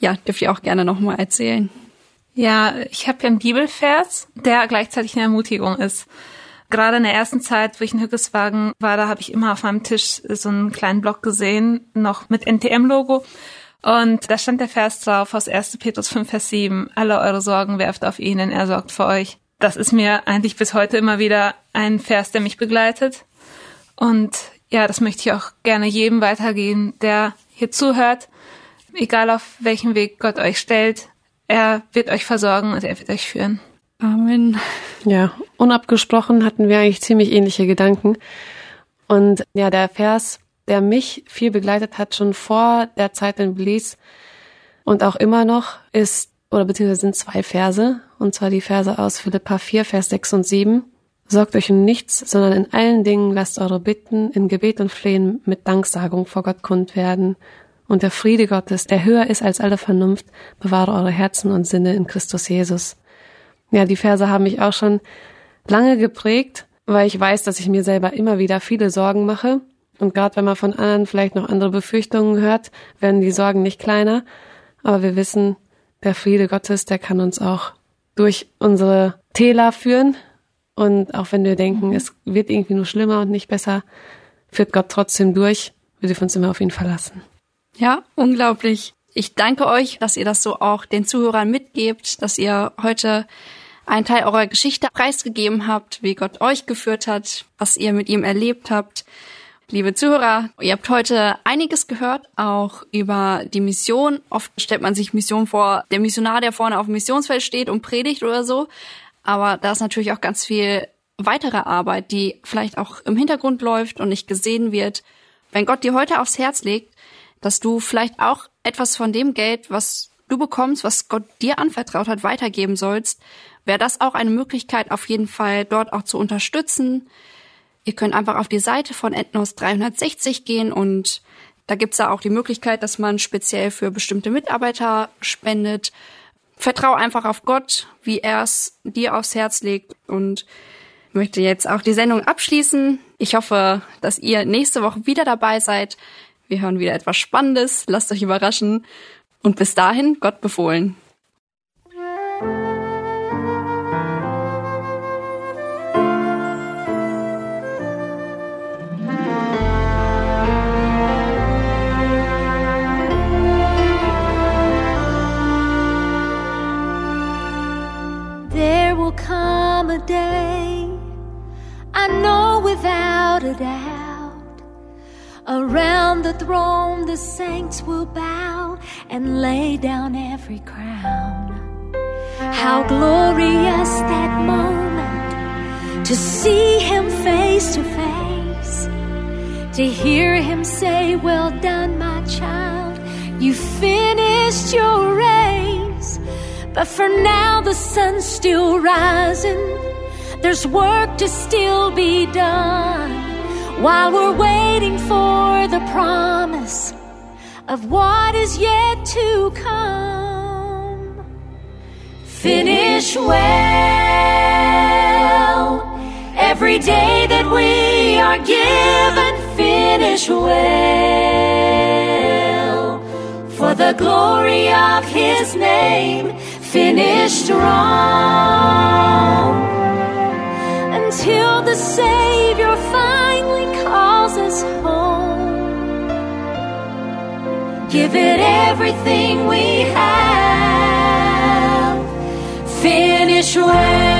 ja, dürft ihr auch gerne nochmal erzählen. Ja, ich habe ja einen Bibelvers, der gleichzeitig eine Ermutigung ist. Gerade in der ersten Zeit, wo ich in Hückeswagen war, da habe ich immer auf meinem Tisch so einen kleinen Block gesehen, noch mit NTM-Logo. Und da stand der Vers drauf aus 1. Petrus 5, Vers 7. Alle eure Sorgen werft auf ihn, denn er sorgt für euch. Das ist mir eigentlich bis heute immer wieder ein Vers, der mich begleitet. Und ja, das möchte ich auch gerne jedem weitergehen, der hier zuhört. Egal auf welchem Weg Gott euch stellt, er wird euch versorgen und er wird euch führen. Amen. Ja, unabgesprochen hatten wir eigentlich ziemlich ähnliche Gedanken. Und ja, der Vers der mich viel begleitet hat, schon vor der Zeit in Belize und auch immer noch, ist, oder beziehungsweise sind zwei Verse, und zwar die Verse aus Philippa 4, Vers 6 und 7. Sorgt euch um nichts, sondern in allen Dingen lasst eure Bitten in Gebet und Flehen mit Danksagung vor Gott kund werden. Und der Friede Gottes, der höher ist als alle Vernunft, bewahre eure Herzen und Sinne in Christus Jesus. Ja, die Verse haben mich auch schon lange geprägt, weil ich weiß, dass ich mir selber immer wieder viele Sorgen mache und gerade wenn man von anderen vielleicht noch andere Befürchtungen hört, werden die Sorgen nicht kleiner. Aber wir wissen, der Friede Gottes, der kann uns auch durch unsere Täler führen. Und auch wenn wir denken, es wird irgendwie nur schlimmer und nicht besser, führt Gott trotzdem durch. Wir dürfen uns immer auf ihn verlassen. Ja, unglaublich. Ich danke euch, dass ihr das so auch den Zuhörern mitgebt, dass ihr heute einen Teil eurer Geschichte preisgegeben habt, wie Gott euch geführt hat, was ihr mit ihm erlebt habt. Liebe Zuhörer, ihr habt heute einiges gehört, auch über die Mission. Oft stellt man sich Mission vor, der Missionar, der vorne auf dem Missionsfeld steht und predigt oder so. Aber da ist natürlich auch ganz viel weitere Arbeit, die vielleicht auch im Hintergrund läuft und nicht gesehen wird. Wenn Gott dir heute aufs Herz legt, dass du vielleicht auch etwas von dem Geld, was du bekommst, was Gott dir anvertraut hat, weitergeben sollst, wäre das auch eine Möglichkeit, auf jeden Fall dort auch zu unterstützen, Ihr könnt einfach auf die Seite von Ethnos 360 gehen und da gibt's da auch die Möglichkeit, dass man speziell für bestimmte Mitarbeiter spendet. Vertrau einfach auf Gott, wie er es dir aufs Herz legt und möchte jetzt auch die Sendung abschließen. Ich hoffe, dass ihr nächste Woche wieder dabei seid. Wir hören wieder etwas Spannendes. Lasst euch überraschen. Und bis dahin, Gott befohlen. come a day, I know without a doubt, around the throne the saints will bow and lay down every crown. How glorious that moment to see him face to face, to hear him say, Well done, my child, you finished your race. But for now, the sun's still rising, there's work to still be done while we're waiting for the promise of what is yet to come. Finish well every day that we are given. Finish well for the glory of His name. Finish strong until the Savior finally home. Give it everything we have. Finish well.